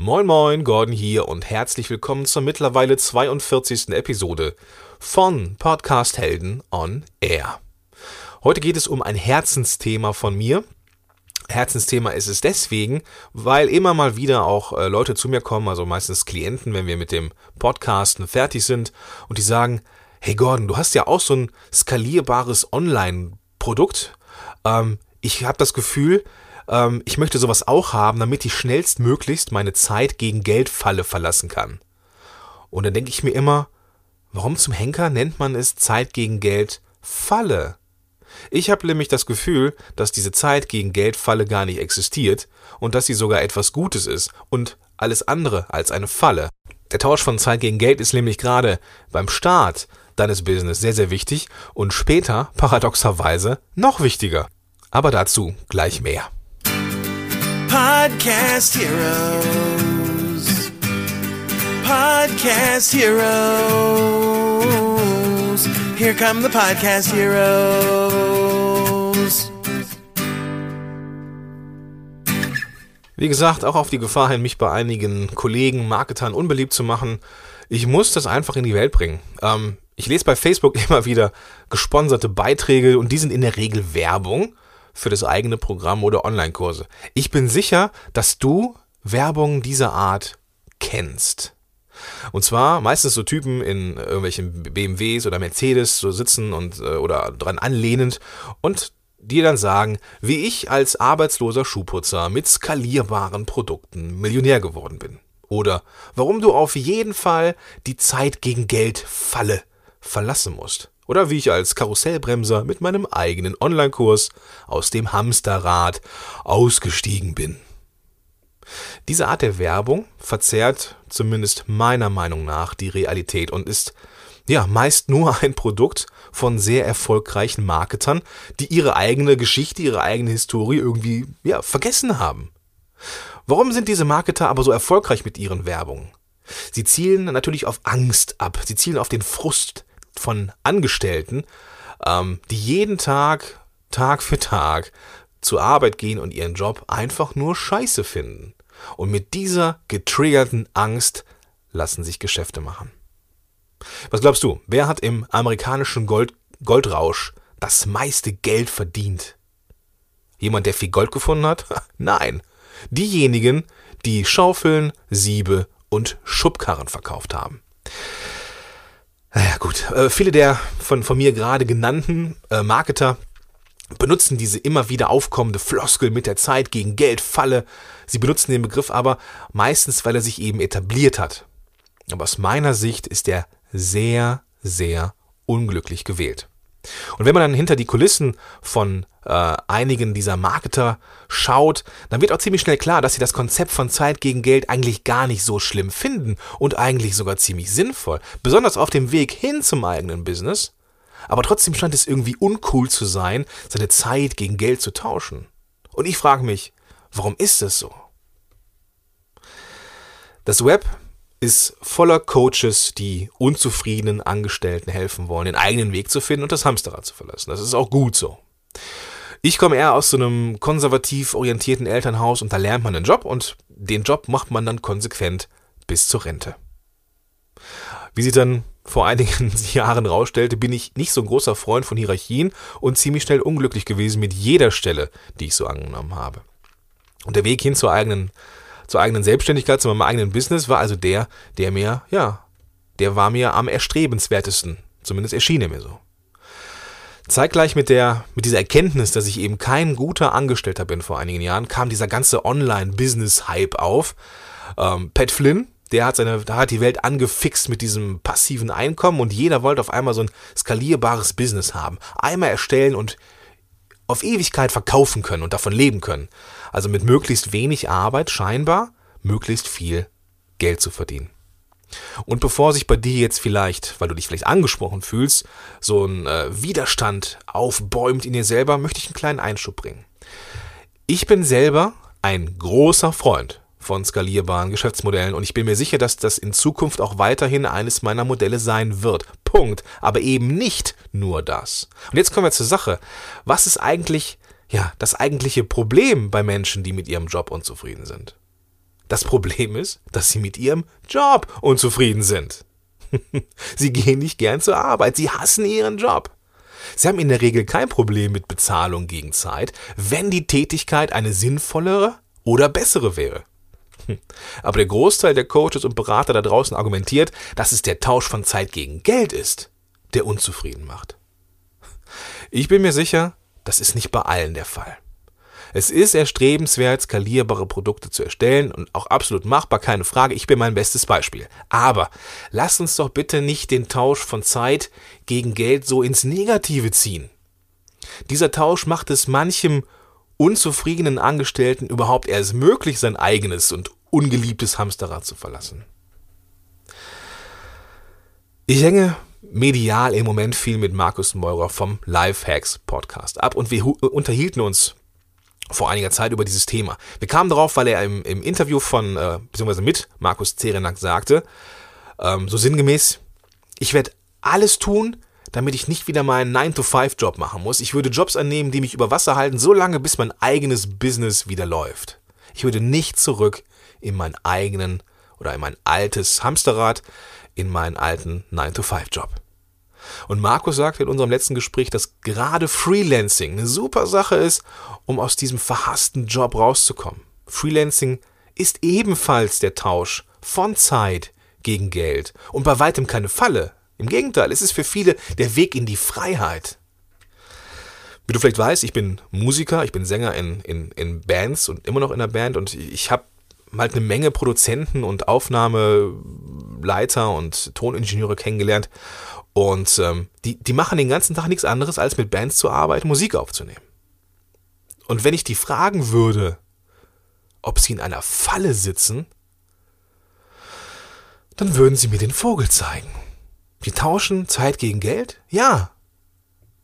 Moin Moin, Gordon hier und herzlich willkommen zur mittlerweile 42. Episode von Podcast Helden on Air. Heute geht es um ein Herzensthema von mir. Herzensthema ist es deswegen, weil immer mal wieder auch äh, Leute zu mir kommen, also meistens Klienten, wenn wir mit dem Podcasten fertig sind und die sagen, hey Gordon, du hast ja auch so ein skalierbares Online-Produkt. Ähm, ich habe das Gefühl, ähm, ich möchte sowas auch haben, damit ich schnellstmöglichst meine Zeit gegen Geldfalle verlassen kann. Und dann denke ich mir immer, warum zum Henker nennt man es Zeit gegen Geld Falle? Ich habe nämlich das Gefühl, dass diese Zeit gegen Geldfalle gar nicht existiert und dass sie sogar etwas Gutes ist und alles andere als eine Falle. Der Tausch von Zeit gegen Geld ist nämlich gerade beim Start deines Business sehr, sehr wichtig und später, paradoxerweise, noch wichtiger. Aber dazu gleich mehr. Podcast Heroes. Podcast Heroes. Here come the Podcast Heroes. Wie gesagt, auch auf die Gefahr hin, mich bei einigen Kollegen, Marketern unbeliebt zu machen, ich muss das einfach in die Welt bringen. Ähm, ich lese bei Facebook immer wieder gesponserte Beiträge und die sind in der Regel Werbung für das eigene Programm oder Online-Kurse. Ich bin sicher, dass du Werbung dieser Art kennst. Und zwar meistens so Typen in irgendwelchen BMWs oder Mercedes so sitzen und äh, oder dran anlehnend und die dann sagen, wie ich als arbeitsloser Schuhputzer mit skalierbaren Produkten Millionär geworden bin. Oder warum du auf jeden Fall die Zeit gegen Geld Falle verlassen musst. Oder wie ich als Karussellbremser mit meinem eigenen Online-Kurs aus dem Hamsterrad ausgestiegen bin. Diese Art der Werbung verzerrt zumindest meiner Meinung nach die Realität und ist ja meist nur ein Produkt von sehr erfolgreichen Marketern, die ihre eigene Geschichte, ihre eigene Historie irgendwie ja vergessen haben. Warum sind diese Marketer aber so erfolgreich mit ihren Werbungen? Sie zielen natürlich auf Angst ab, sie zielen auf den Frust von Angestellten, ähm, die jeden Tag, Tag für Tag zur Arbeit gehen und ihren Job einfach nur scheiße finden. Und mit dieser getriggerten Angst lassen sich Geschäfte machen. Was glaubst du, wer hat im amerikanischen Gold, Goldrausch das meiste Geld verdient? Jemand, der viel Gold gefunden hat? Nein. Diejenigen, die Schaufeln, Siebe und Schubkarren verkauft haben. Naja, gut. Äh, viele der von, von mir gerade genannten äh, Marketer benutzen diese immer wieder aufkommende Floskel mit der Zeit gegen Geld, Falle. Sie benutzen den Begriff aber meistens, weil er sich eben etabliert hat. Aber aus meiner Sicht ist er sehr, sehr unglücklich gewählt. Und wenn man dann hinter die Kulissen von äh, einigen dieser Marketer schaut, dann wird auch ziemlich schnell klar, dass sie das Konzept von Zeit gegen Geld eigentlich gar nicht so schlimm finden und eigentlich sogar ziemlich sinnvoll, besonders auf dem Weg hin zum eigenen Business. Aber trotzdem scheint es irgendwie uncool zu sein, seine Zeit gegen Geld zu tauschen. Und ich frage mich, warum ist das so? Das Web ist voller Coaches, die unzufriedenen Angestellten helfen wollen, den eigenen Weg zu finden und das Hamsterrad zu verlassen. Das ist auch gut so. Ich komme eher aus so einem konservativ orientierten Elternhaus und da lernt man einen Job und den Job macht man dann konsequent bis zur Rente. Wie sich dann vor einigen Jahren rausstellte, bin ich nicht so ein großer Freund von Hierarchien und ziemlich schnell unglücklich gewesen mit jeder Stelle, die ich so angenommen habe. Und der Weg hin zur eigenen zur eigenen Selbstständigkeit, zu meinem eigenen Business, war also der, der mir, ja, der war mir am erstrebenswertesten. Zumindest erschien er mir so. Zeitgleich mit der, mit dieser Erkenntnis, dass ich eben kein guter Angestellter bin vor einigen Jahren, kam dieser ganze Online-Business-Hype auf. Ähm, Pat Flynn, der hat seine, da hat die Welt angefixt mit diesem passiven Einkommen und jeder wollte auf einmal so ein skalierbares Business haben. Einmal erstellen und auf Ewigkeit verkaufen können und davon leben können. Also mit möglichst wenig Arbeit scheinbar möglichst viel Geld zu verdienen. Und bevor sich bei dir jetzt vielleicht, weil du dich vielleicht angesprochen fühlst, so ein äh, Widerstand aufbäumt in dir selber, möchte ich einen kleinen Einschub bringen. Ich bin selber ein großer Freund von skalierbaren Geschäftsmodellen und ich bin mir sicher, dass das in Zukunft auch weiterhin eines meiner Modelle sein wird. Punkt. Aber eben nicht nur das. Und jetzt kommen wir zur Sache. Was ist eigentlich ja, das eigentliche Problem bei Menschen, die mit ihrem Job unzufrieden sind. Das Problem ist, dass sie mit ihrem Job unzufrieden sind. sie gehen nicht gern zur Arbeit, sie hassen ihren Job. Sie haben in der Regel kein Problem mit Bezahlung gegen Zeit, wenn die Tätigkeit eine sinnvollere oder bessere wäre. Aber der Großteil der Coaches und Berater da draußen argumentiert, dass es der Tausch von Zeit gegen Geld ist, der unzufrieden macht. Ich bin mir sicher, das ist nicht bei allen der Fall. Es ist erstrebenswert, skalierbare Produkte zu erstellen und auch absolut machbar, keine Frage. Ich bin mein bestes Beispiel. Aber lasst uns doch bitte nicht den Tausch von Zeit gegen Geld so ins Negative ziehen. Dieser Tausch macht es manchem unzufriedenen Angestellten überhaupt erst möglich, sein eigenes und ungeliebtes Hamsterrad zu verlassen. Ich hänge medial im Moment viel mit Markus Meurer vom Lifehacks Podcast ab und wir unterhielten uns vor einiger Zeit über dieses Thema. Wir kamen darauf, weil er im, im Interview von, äh, beziehungsweise mit Markus Zerenak sagte, ähm, so sinngemäß, ich werde alles tun, damit ich nicht wieder meinen 9-to-5-Job machen muss. Ich würde Jobs annehmen, die mich über Wasser halten, so lange, bis mein eigenes Business wieder läuft. Ich würde nicht zurück in meinen eigenen oder in mein altes Hamsterrad, in meinen alten 9-to-5-Job. Und Markus sagte in unserem letzten Gespräch, dass gerade Freelancing eine super Sache ist, um aus diesem verhassten Job rauszukommen. Freelancing ist ebenfalls der Tausch von Zeit gegen Geld und bei weitem keine Falle. Im Gegenteil, es ist für viele der Weg in die Freiheit. Wie du vielleicht weißt, ich bin Musiker, ich bin Sänger in, in, in Bands und immer noch in der Band und ich habe halt eine Menge Produzenten und Aufnahmeleiter und Toningenieure kennengelernt. Und ähm, die, die machen den ganzen Tag nichts anderes, als mit Bands zu arbeiten, Musik aufzunehmen. Und wenn ich die fragen würde, ob sie in einer Falle sitzen, dann würden sie mir den Vogel zeigen. Die tauschen Zeit gegen Geld? Ja.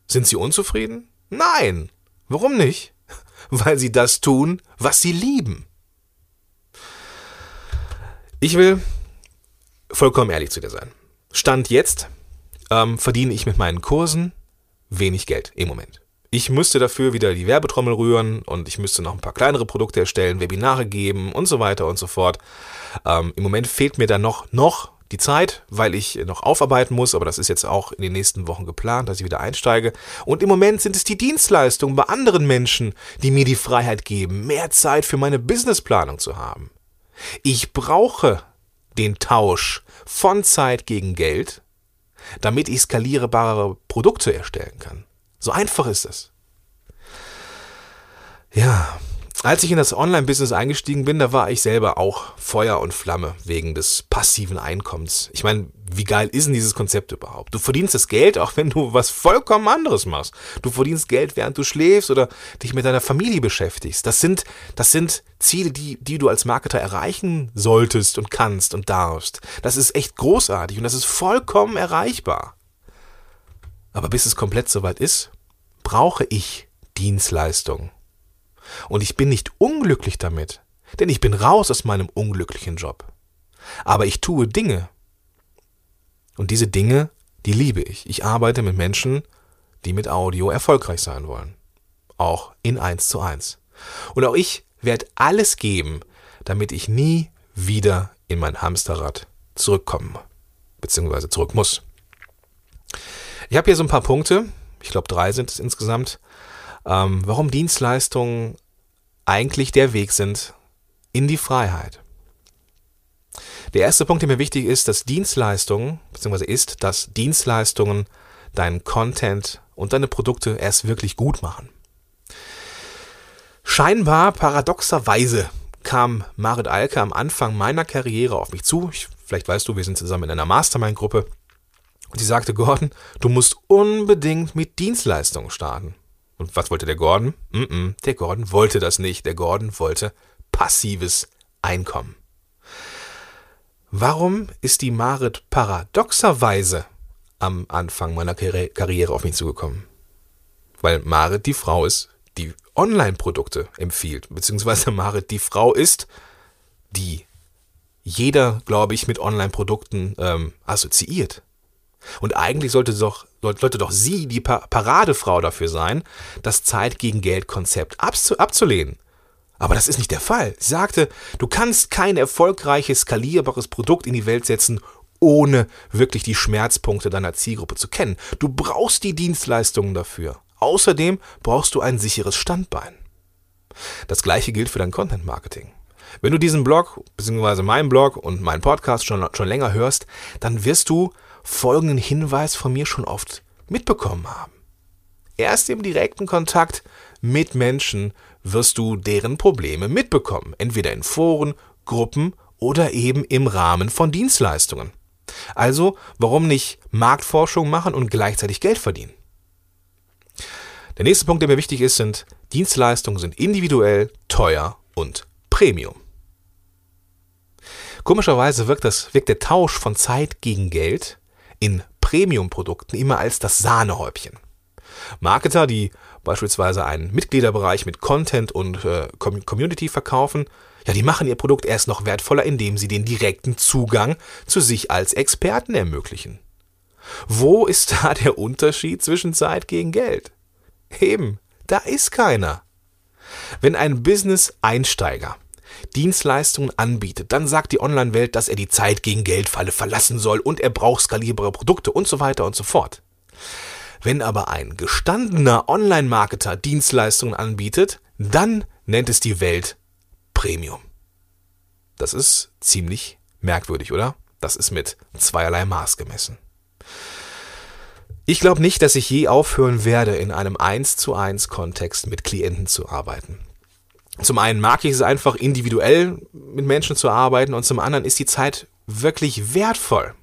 Sind sie unzufrieden? Nein. Warum nicht? Weil sie das tun, was sie lieben. Ich will vollkommen ehrlich zu dir sein. Stand jetzt ähm, verdiene ich mit meinen Kursen wenig Geld im Moment. Ich müsste dafür wieder die Werbetrommel rühren und ich müsste noch ein paar kleinere Produkte erstellen, Webinare geben und so weiter und so fort. Ähm, Im Moment fehlt mir dann noch, noch die Zeit, weil ich noch aufarbeiten muss, aber das ist jetzt auch in den nächsten Wochen geplant, dass ich wieder einsteige. Und im Moment sind es die Dienstleistungen bei anderen Menschen, die mir die Freiheit geben, mehr Zeit für meine Businessplanung zu haben. Ich brauche den Tausch von Zeit gegen Geld, damit ich skalierbare Produkte erstellen kann. So einfach ist es. Ja, als ich in das Online-Business eingestiegen bin, da war ich selber auch Feuer und Flamme wegen des passiven Einkommens. Ich meine, wie geil ist denn dieses Konzept überhaupt? Du verdienst das Geld, auch wenn du was vollkommen anderes machst. Du verdienst Geld, während du schläfst oder dich mit deiner Familie beschäftigst. Das sind, das sind Ziele, die, die du als Marketer erreichen solltest und kannst und darfst. Das ist echt großartig und das ist vollkommen erreichbar. Aber bis es komplett soweit ist, brauche ich Dienstleistungen. Und ich bin nicht unglücklich damit, denn ich bin raus aus meinem unglücklichen Job. Aber ich tue Dinge. Und diese Dinge, die liebe ich. Ich arbeite mit Menschen, die mit Audio erfolgreich sein wollen. Auch in eins zu eins. Und auch ich werde alles geben, damit ich nie wieder in mein Hamsterrad zurückkommen beziehungsweise zurück muss. Ich habe hier so ein paar Punkte, ich glaube drei sind es insgesamt, ähm, warum Dienstleistungen eigentlich der Weg sind in die Freiheit. Der erste Punkt, der mir wichtig ist, dass Dienstleistungen, beziehungsweise ist, dass Dienstleistungen deinen Content und deine Produkte erst wirklich gut machen. Scheinbar paradoxerweise kam Marit Alke am Anfang meiner Karriere auf mich zu. Ich, vielleicht weißt du, wir sind zusammen in einer Mastermind-Gruppe. Und sie sagte, Gordon, du musst unbedingt mit Dienstleistungen starten. Und was wollte der Gordon? Mm -mm, der Gordon wollte das nicht. Der Gordon wollte passives Einkommen. Warum ist die Marit paradoxerweise am Anfang meiner Karriere auf mich zugekommen? Weil Marit die Frau ist, die Online-Produkte empfiehlt, beziehungsweise Marit die Frau ist, die jeder, glaube ich, mit Online-Produkten ähm, assoziiert. Und eigentlich sollte doch, sollte doch sie die Paradefrau dafür sein, das Zeit gegen Geld Konzept abzulehnen. Aber das ist nicht der Fall. Sie sagte, du kannst kein erfolgreiches, skalierbares Produkt in die Welt setzen, ohne wirklich die Schmerzpunkte deiner Zielgruppe zu kennen. Du brauchst die Dienstleistungen dafür. Außerdem brauchst du ein sicheres Standbein. Das gleiche gilt für dein Content Marketing. Wenn du diesen Blog, beziehungsweise meinen Blog und meinen Podcast schon, schon länger hörst, dann wirst du folgenden Hinweis von mir schon oft mitbekommen haben. Erst im direkten Kontakt mit Menschen wirst du deren Probleme mitbekommen, entweder in Foren, Gruppen oder eben im Rahmen von Dienstleistungen. Also, warum nicht Marktforschung machen und gleichzeitig Geld verdienen? Der nächste Punkt, der mir wichtig ist, sind Dienstleistungen sind individuell, teuer und Premium. Komischerweise wirkt, das, wirkt der Tausch von Zeit gegen Geld in Premium-Produkten immer als das Sahnehäubchen. Marketer, die beispielsweise einen Mitgliederbereich mit Content und äh, Community verkaufen, ja, die machen ihr Produkt erst noch wertvoller, indem sie den direkten Zugang zu sich als Experten ermöglichen. Wo ist da der Unterschied zwischen Zeit gegen Geld? Eben, da ist keiner. Wenn ein Business-Einsteiger Dienstleistungen anbietet, dann sagt die Online-Welt, dass er die Zeit gegen Geldfalle verlassen soll und er braucht skalierbare Produkte und so weiter und so fort. Wenn aber ein gestandener Online-Marketer Dienstleistungen anbietet, dann nennt es die Welt Premium. Das ist ziemlich merkwürdig, oder? Das ist mit zweierlei Maß gemessen. Ich glaube nicht, dass ich je aufhören werde, in einem 1 zu 1 Kontext mit Klienten zu arbeiten. Zum einen mag ich es einfach individuell mit Menschen zu arbeiten und zum anderen ist die Zeit wirklich wertvoll.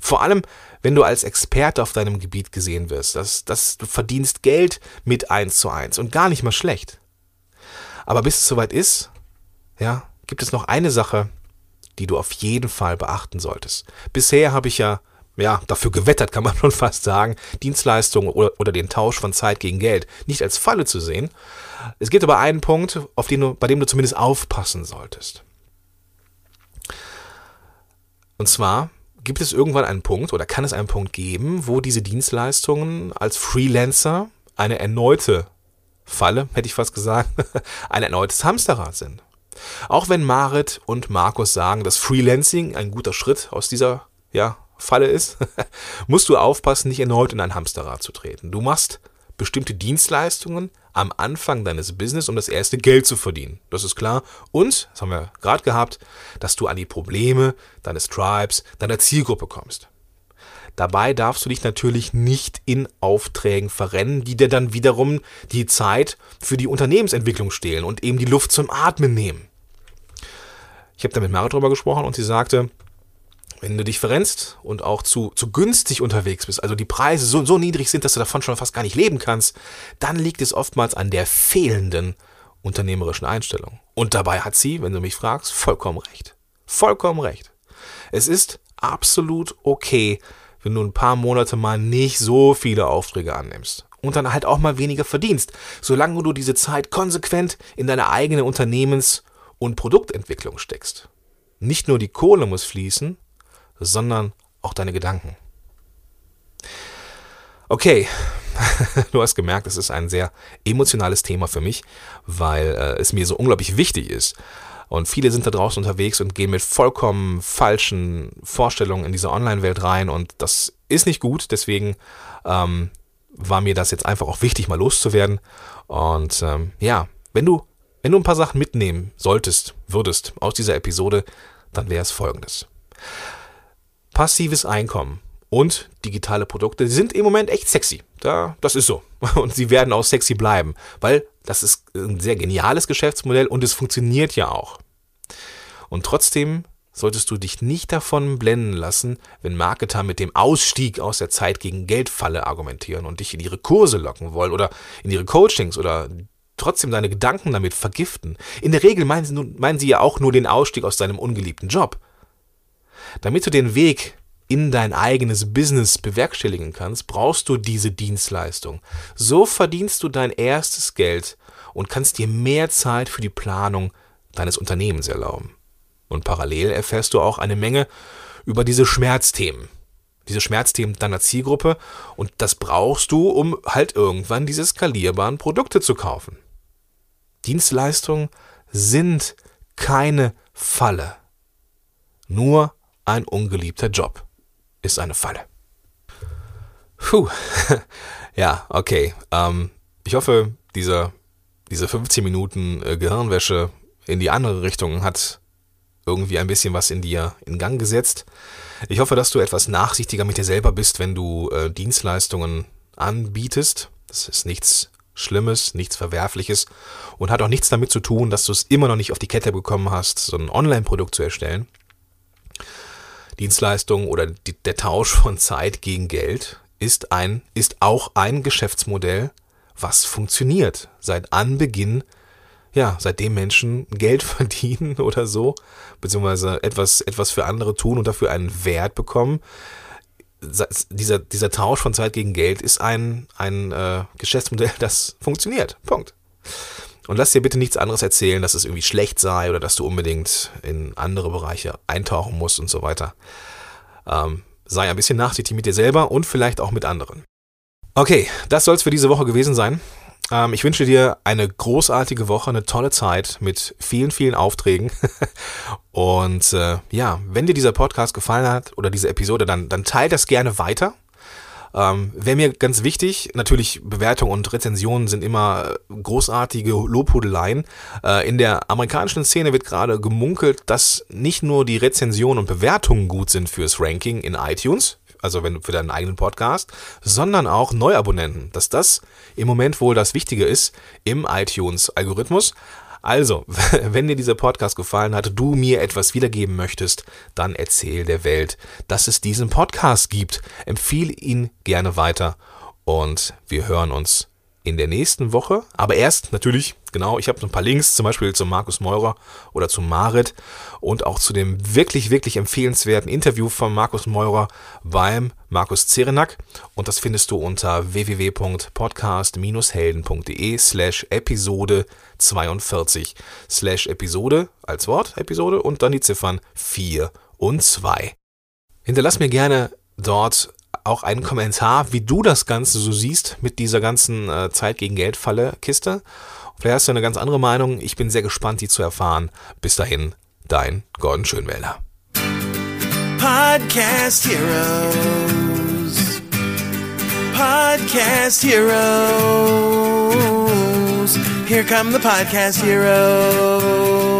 Vor allem, wenn du als Experte auf deinem Gebiet gesehen wirst, dass, dass du verdienst Geld mit 1 zu 1 und gar nicht mal schlecht. Aber bis es soweit ist, ja, gibt es noch eine Sache, die du auf jeden Fall beachten solltest. Bisher habe ich ja, ja, dafür gewettert, kann man schon fast sagen, Dienstleistungen oder, oder den Tausch von Zeit gegen Geld nicht als Falle zu sehen. Es gibt aber einen Punkt, auf den du, bei dem du zumindest aufpassen solltest. Und zwar gibt es irgendwann einen Punkt oder kann es einen Punkt geben, wo diese Dienstleistungen als Freelancer eine erneute Falle, hätte ich fast gesagt, ein erneutes Hamsterrad sind. Auch wenn Marit und Markus sagen, dass Freelancing ein guter Schritt aus dieser ja, Falle ist, musst du aufpassen, nicht erneut in ein Hamsterrad zu treten. Du machst bestimmte Dienstleistungen am Anfang deines Business, um das erste Geld zu verdienen. Das ist klar. Und, das haben wir gerade gehabt, dass du an die Probleme deines Tribes, deiner Zielgruppe kommst. Dabei darfst du dich natürlich nicht in Aufträgen verrennen, die dir dann wiederum die Zeit für die Unternehmensentwicklung stehlen und eben die Luft zum Atmen nehmen. Ich habe da mit Mara drüber gesprochen und sie sagte, wenn du dich verrennst und auch zu, zu günstig unterwegs bist, also die Preise so, so niedrig sind, dass du davon schon fast gar nicht leben kannst, dann liegt es oftmals an der fehlenden unternehmerischen Einstellung. Und dabei hat sie, wenn du mich fragst, vollkommen recht. Vollkommen recht. Es ist absolut okay, wenn du ein paar Monate mal nicht so viele Aufträge annimmst und dann halt auch mal weniger verdienst, solange du diese Zeit konsequent in deine eigene Unternehmens- und Produktentwicklung steckst. Nicht nur die Kohle muss fließen, sondern auch deine Gedanken. Okay, du hast gemerkt, es ist ein sehr emotionales Thema für mich, weil äh, es mir so unglaublich wichtig ist. Und viele sind da draußen unterwegs und gehen mit vollkommen falschen Vorstellungen in diese Online-Welt rein und das ist nicht gut. Deswegen ähm, war mir das jetzt einfach auch wichtig, mal loszuwerden. Und ähm, ja, wenn du, wenn du ein paar Sachen mitnehmen solltest, würdest aus dieser Episode, dann wäre es folgendes passives Einkommen und digitale Produkte sind im Moment echt sexy. Da, das ist so. Und sie werden auch sexy bleiben, weil das ist ein sehr geniales Geschäftsmodell und es funktioniert ja auch. Und trotzdem solltest du dich nicht davon blenden lassen, wenn Marketer mit dem Ausstieg aus der Zeit gegen Geldfalle argumentieren und dich in ihre Kurse locken wollen oder in ihre Coachings oder trotzdem deine Gedanken damit vergiften. In der Regel meinen sie, meinen sie ja auch nur den Ausstieg aus deinem ungeliebten Job. Damit du den Weg in dein eigenes Business bewerkstelligen kannst, brauchst du diese Dienstleistung. So verdienst du dein erstes Geld und kannst dir mehr Zeit für die Planung deines Unternehmens erlauben. Und parallel erfährst du auch eine Menge über diese Schmerzthemen. Diese Schmerzthemen deiner Zielgruppe und das brauchst du, um halt irgendwann diese skalierbaren Produkte zu kaufen. Dienstleistungen sind keine Falle. Nur ein ungeliebter Job ist eine Falle. Puh. ja, okay. Ähm, ich hoffe, dieser, diese 15 Minuten äh, Gehirnwäsche in die andere Richtung hat irgendwie ein bisschen was in dir in Gang gesetzt. Ich hoffe, dass du etwas nachsichtiger mit dir selber bist, wenn du äh, Dienstleistungen anbietest. Das ist nichts Schlimmes, nichts Verwerfliches und hat auch nichts damit zu tun, dass du es immer noch nicht auf die Kette bekommen hast, so ein Online-Produkt zu erstellen. Dienstleistung oder die, der Tausch von Zeit gegen Geld ist ein, ist auch ein Geschäftsmodell, was funktioniert. Seit Anbeginn, ja, seitdem Menschen Geld verdienen oder so, beziehungsweise etwas, etwas für andere tun und dafür einen Wert bekommen. Dieser, dieser Tausch von Zeit gegen Geld ist ein, ein äh, Geschäftsmodell, das funktioniert. Punkt. Und lass dir bitte nichts anderes erzählen, dass es irgendwie schlecht sei oder dass du unbedingt in andere Bereiche eintauchen musst und so weiter. Ähm, sei ein bisschen nachsichtig mit dir selber und vielleicht auch mit anderen. Okay, das soll es für diese Woche gewesen sein. Ähm, ich wünsche dir eine großartige Woche, eine tolle Zeit mit vielen, vielen Aufträgen. und äh, ja, wenn dir dieser Podcast gefallen hat oder diese Episode, dann, dann teile das gerne weiter. Ähm, Wäre mir ganz wichtig, natürlich Bewertungen und Rezensionen sind immer großartige Lobhudeleien. Äh, in der amerikanischen Szene wird gerade gemunkelt, dass nicht nur die Rezensionen und Bewertungen gut sind fürs Ranking in iTunes, also wenn für deinen eigenen Podcast, sondern auch Neuabonnenten, dass das im Moment wohl das Wichtige ist im iTunes-Algorithmus. Also, wenn dir dieser Podcast gefallen hat, du mir etwas wiedergeben möchtest, dann erzähl der Welt, dass es diesen Podcast gibt. Empfehle ihn gerne weiter und wir hören uns in der nächsten Woche. Aber erst natürlich, genau, ich habe ein paar Links, zum Beispiel zu Markus Meurer oder zu Marit und auch zu dem wirklich, wirklich empfehlenswerten Interview von Markus Meurer beim Markus Zerenak. Und das findest du unter www.podcast-helden.de slash Episode 42 slash Episode als Wort Episode und dann die Ziffern 4 und 2. Hinterlass mir gerne dort auch einen Kommentar, wie du das Ganze so siehst mit dieser ganzen äh, Zeit gegen Geld Falle Kiste. Vielleicht hast du eine ganz andere Meinung. Ich bin sehr gespannt, die zu erfahren. Bis dahin, dein Gordon Schönwälder. Podcast Heroes. Podcast Heroes. Here come the Podcast Heroes.